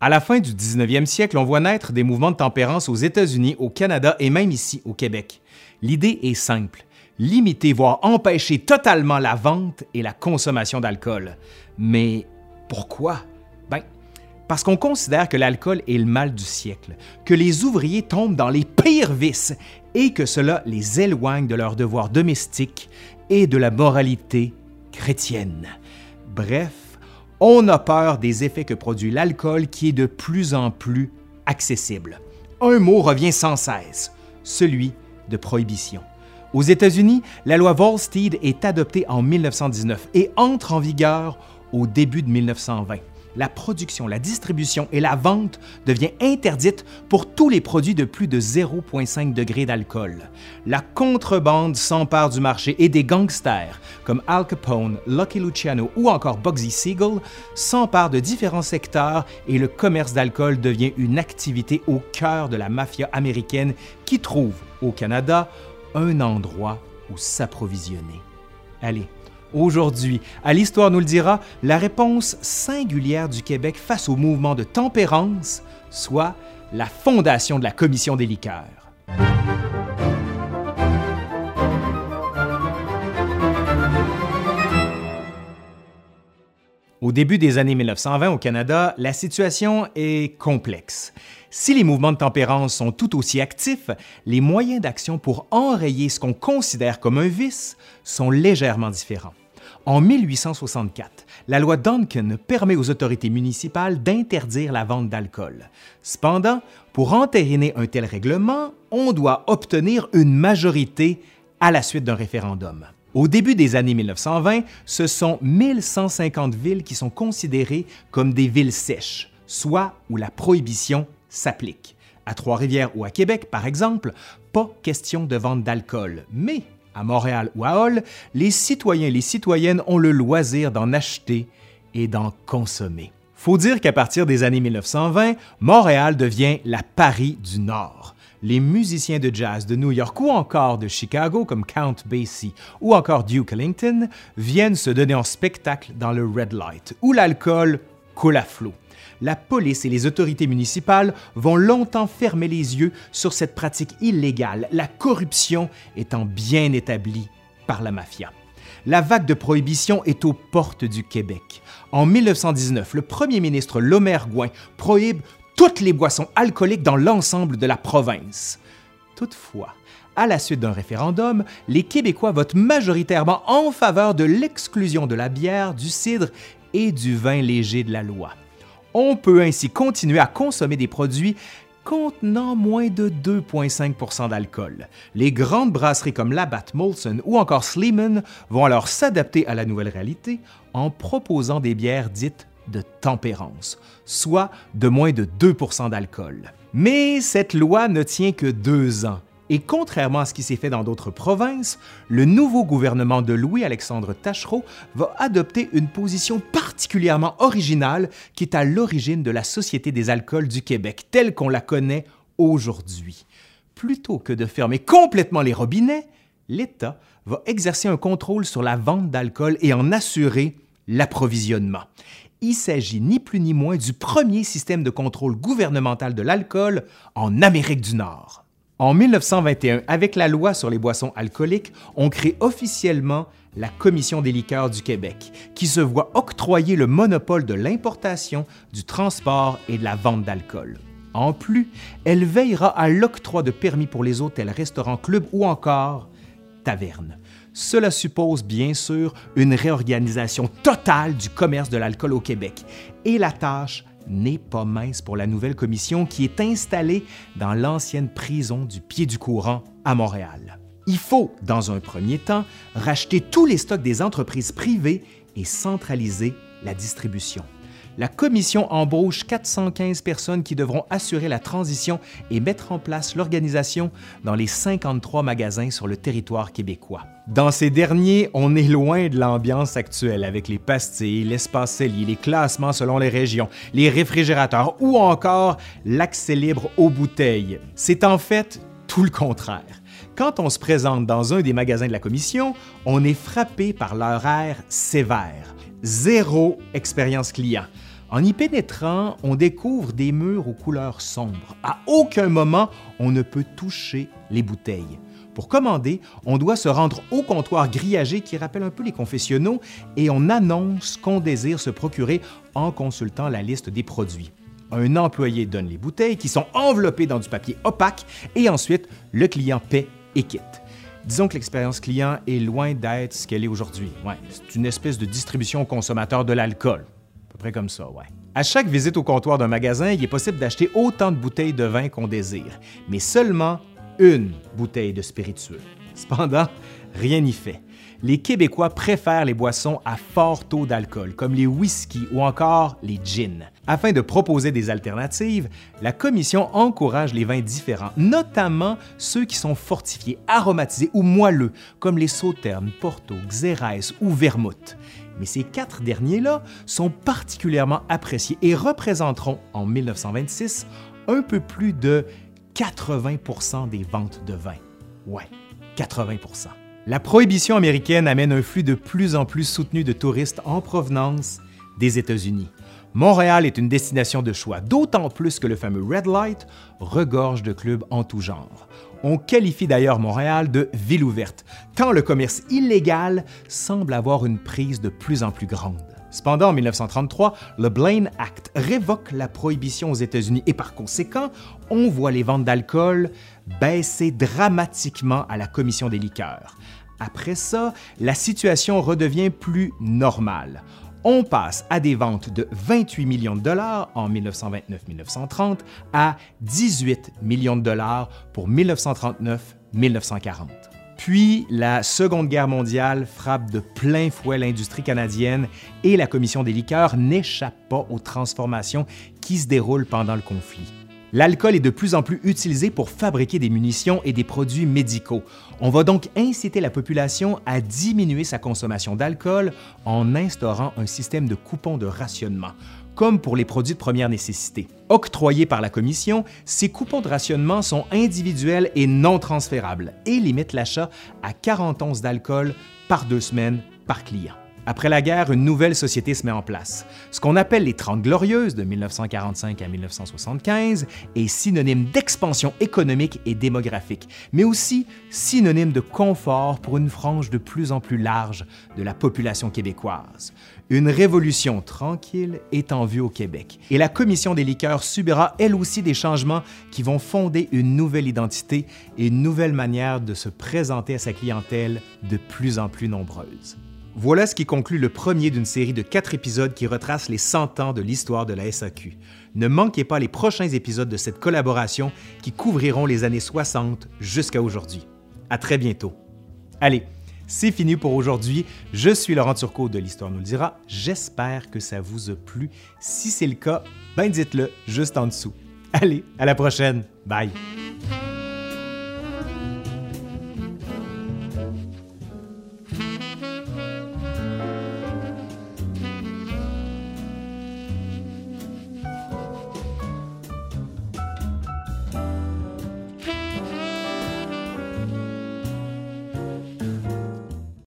À la fin du 19e siècle, on voit naître des mouvements de tempérance aux États-Unis, au Canada et même ici au Québec. L'idée est simple limiter, voire empêcher totalement la vente et la consommation d'alcool. Mais pourquoi? Ben, parce qu'on considère que l'alcool est le mal du siècle, que les ouvriers tombent dans les pires vices et que cela les éloigne de leurs devoirs domestiques et de la moralité chrétienne. Bref, on a peur des effets que produit l'alcool qui est de plus en plus accessible. Un mot revient sans cesse, celui de prohibition. Aux États-Unis, la loi Volstead est adoptée en 1919 et entre en vigueur au début de 1920. La production, la distribution et la vente devient interdite pour tous les produits de plus de 0,5 degré d'alcool. La contrebande s'empare du marché et des gangsters comme Al Capone, Lucky Luciano ou encore Bugsy Siegel s'emparent de différents secteurs et le commerce d'alcool devient une activité au cœur de la mafia américaine qui trouve au Canada un endroit où s'approvisionner. Allez, aujourd'hui, à l'Histoire nous le dira, la réponse singulière du Québec face au mouvement de tempérance, soit la fondation de la Commission des liqueurs. Au début des années 1920 au Canada, la situation est complexe. Si les mouvements de tempérance sont tout aussi actifs, les moyens d'action pour enrayer ce qu'on considère comme un vice sont légèrement différents. En 1864, la loi Duncan permet aux autorités municipales d'interdire la vente d'alcool. Cependant, pour entériner un tel règlement, on doit obtenir une majorité à la suite d'un référendum. Au début des années 1920, ce sont 1150 villes qui sont considérées comme des villes sèches, soit où la prohibition s'applique. À Trois-Rivières ou à Québec, par exemple, pas question de vente d'alcool, mais à Montréal ou à Hall, les citoyens et les citoyennes ont le loisir d'en acheter et d'en consommer. Faut dire qu'à partir des années 1920, Montréal devient la Paris du Nord les musiciens de jazz de New York ou encore de Chicago comme Count Basie ou encore Duke Ellington viennent se donner en spectacle dans le Red Light, où l'alcool coule à flot. La police et les autorités municipales vont longtemps fermer les yeux sur cette pratique illégale, la corruption étant bien établie par la mafia. La vague de prohibition est aux portes du Québec. En 1919, le premier ministre Lomer Gouin prohibe toutes les boissons alcooliques dans l'ensemble de la province. Toutefois, à la suite d'un référendum, les Québécois votent majoritairement en faveur de l'exclusion de la bière, du cidre et du vin léger de la loi. On peut ainsi continuer à consommer des produits contenant moins de 2,5% d'alcool. Les grandes brasseries comme Labatt Molson ou encore Sleeman vont alors s'adapter à la nouvelle réalité en proposant des bières dites de tempérance, soit de moins de 2% d'alcool. Mais cette loi ne tient que deux ans. Et contrairement à ce qui s'est fait dans d'autres provinces, le nouveau gouvernement de Louis-Alexandre Tachereau va adopter une position particulièrement originale qui est à l'origine de la Société des alcools du Québec telle qu'on la connaît aujourd'hui. Plutôt que de fermer complètement les robinets, l'État va exercer un contrôle sur la vente d'alcool et en assurer l'approvisionnement il s'agit ni plus ni moins du premier système de contrôle gouvernemental de l'alcool en Amérique du Nord. En 1921, avec la loi sur les boissons alcooliques, on crée officiellement la Commission des liqueurs du Québec, qui se voit octroyer le monopole de l'importation, du transport et de la vente d'alcool. En plus, elle veillera à l'octroi de permis pour les hôtels, restaurants, clubs ou encore tavernes. Cela suppose bien sûr une réorganisation totale du commerce de l'alcool au Québec. Et la tâche n'est pas mince pour la nouvelle commission qui est installée dans l'ancienne prison du Pied du Courant à Montréal. Il faut, dans un premier temps, racheter tous les stocks des entreprises privées et centraliser la distribution la commission embauche 415 personnes qui devront assurer la transition et mettre en place l'organisation dans les 53 magasins sur le territoire québécois. Dans ces derniers, on est loin de l'ambiance actuelle avec les pastilles, l'espace cellier, les classements selon les régions, les réfrigérateurs ou encore l'accès libre aux bouteilles. C'est en fait tout le contraire. Quand on se présente dans un des magasins de la commission, on est frappé par leur air sévère. Zéro expérience client En y pénétrant, on découvre des murs aux couleurs sombres. À aucun moment, on ne peut toucher les bouteilles. Pour commander, on doit se rendre au comptoir grillagé qui rappelle un peu les confessionnaux et on annonce qu'on désire se procurer en consultant la liste des produits. Un employé donne les bouteilles qui sont enveloppées dans du papier opaque et ensuite le client paie et quitte. Disons que l'expérience client est loin d'être ce qu'elle est aujourd'hui. Ouais, c'est une espèce de distribution aux consommateurs de l'alcool. Près comme ça, ouais. À chaque visite au comptoir d'un magasin, il est possible d'acheter autant de bouteilles de vin qu'on désire, mais seulement une bouteille de spiritueux. Cependant, rien n'y fait. Les Québécois préfèrent les boissons à fort taux d'alcool, comme les whisky ou encore les gins. Afin de proposer des alternatives, la Commission encourage les vins différents, notamment ceux qui sont fortifiés, aromatisés ou moelleux, comme les sauternes, Porto, Xérès ou Vermouth. Mais ces quatre derniers-là sont particulièrement appréciés et représenteront en 1926 un peu plus de 80% des ventes de vin. Ouais, 80% La prohibition américaine amène un flux de plus en plus soutenu de touristes en provenance des États-Unis. Montréal est une destination de choix, d'autant plus que le fameux Red Light regorge de clubs en tout genre. On qualifie d'ailleurs Montréal de ville ouverte, tant le commerce illégal semble avoir une prise de plus en plus grande. Cependant, en 1933, le Blaine Act révoque la prohibition aux États-Unis et par conséquent, on voit les ventes d'alcool baisser dramatiquement à la Commission des liqueurs. Après ça, la situation redevient plus normale. On passe à des ventes de 28 millions de dollars en 1929-1930 à 18 millions de dollars pour 1939-1940. Puis la Seconde Guerre mondiale frappe de plein fouet l'industrie canadienne et la Commission des liqueurs n'échappe pas aux transformations qui se déroulent pendant le conflit. L'alcool est de plus en plus utilisé pour fabriquer des munitions et des produits médicaux. On va donc inciter la population à diminuer sa consommation d'alcool en instaurant un système de coupons de rationnement comme pour les produits de première nécessité. Octroyés par la Commission, ces coupons de rationnement sont individuels et non transférables et limitent l'achat à 40 onces d'alcool par deux semaines par client. Après la guerre, une nouvelle société se met en place. Ce qu'on appelle les Trente Glorieuses de 1945 à 1975 est synonyme d'expansion économique et démographique, mais aussi synonyme de confort pour une frange de plus en plus large de la population québécoise. Une révolution tranquille est en vue au Québec et la Commission des liqueurs subira elle aussi des changements qui vont fonder une nouvelle identité et une nouvelle manière de se présenter à sa clientèle de plus en plus nombreuse. Voilà ce qui conclut le premier d'une série de quatre épisodes qui retracent les 100 ans de l'histoire de la SAQ. Ne manquez pas les prochains épisodes de cette collaboration qui couvriront les années 60 jusqu'à aujourd'hui. À très bientôt. Allez, c'est fini pour aujourd'hui. Je suis Laurent Turcot de l'Histoire nous le dira. J'espère que ça vous a plu. Si c'est le cas, ben dites-le juste en dessous. Allez, à la prochaine. Bye.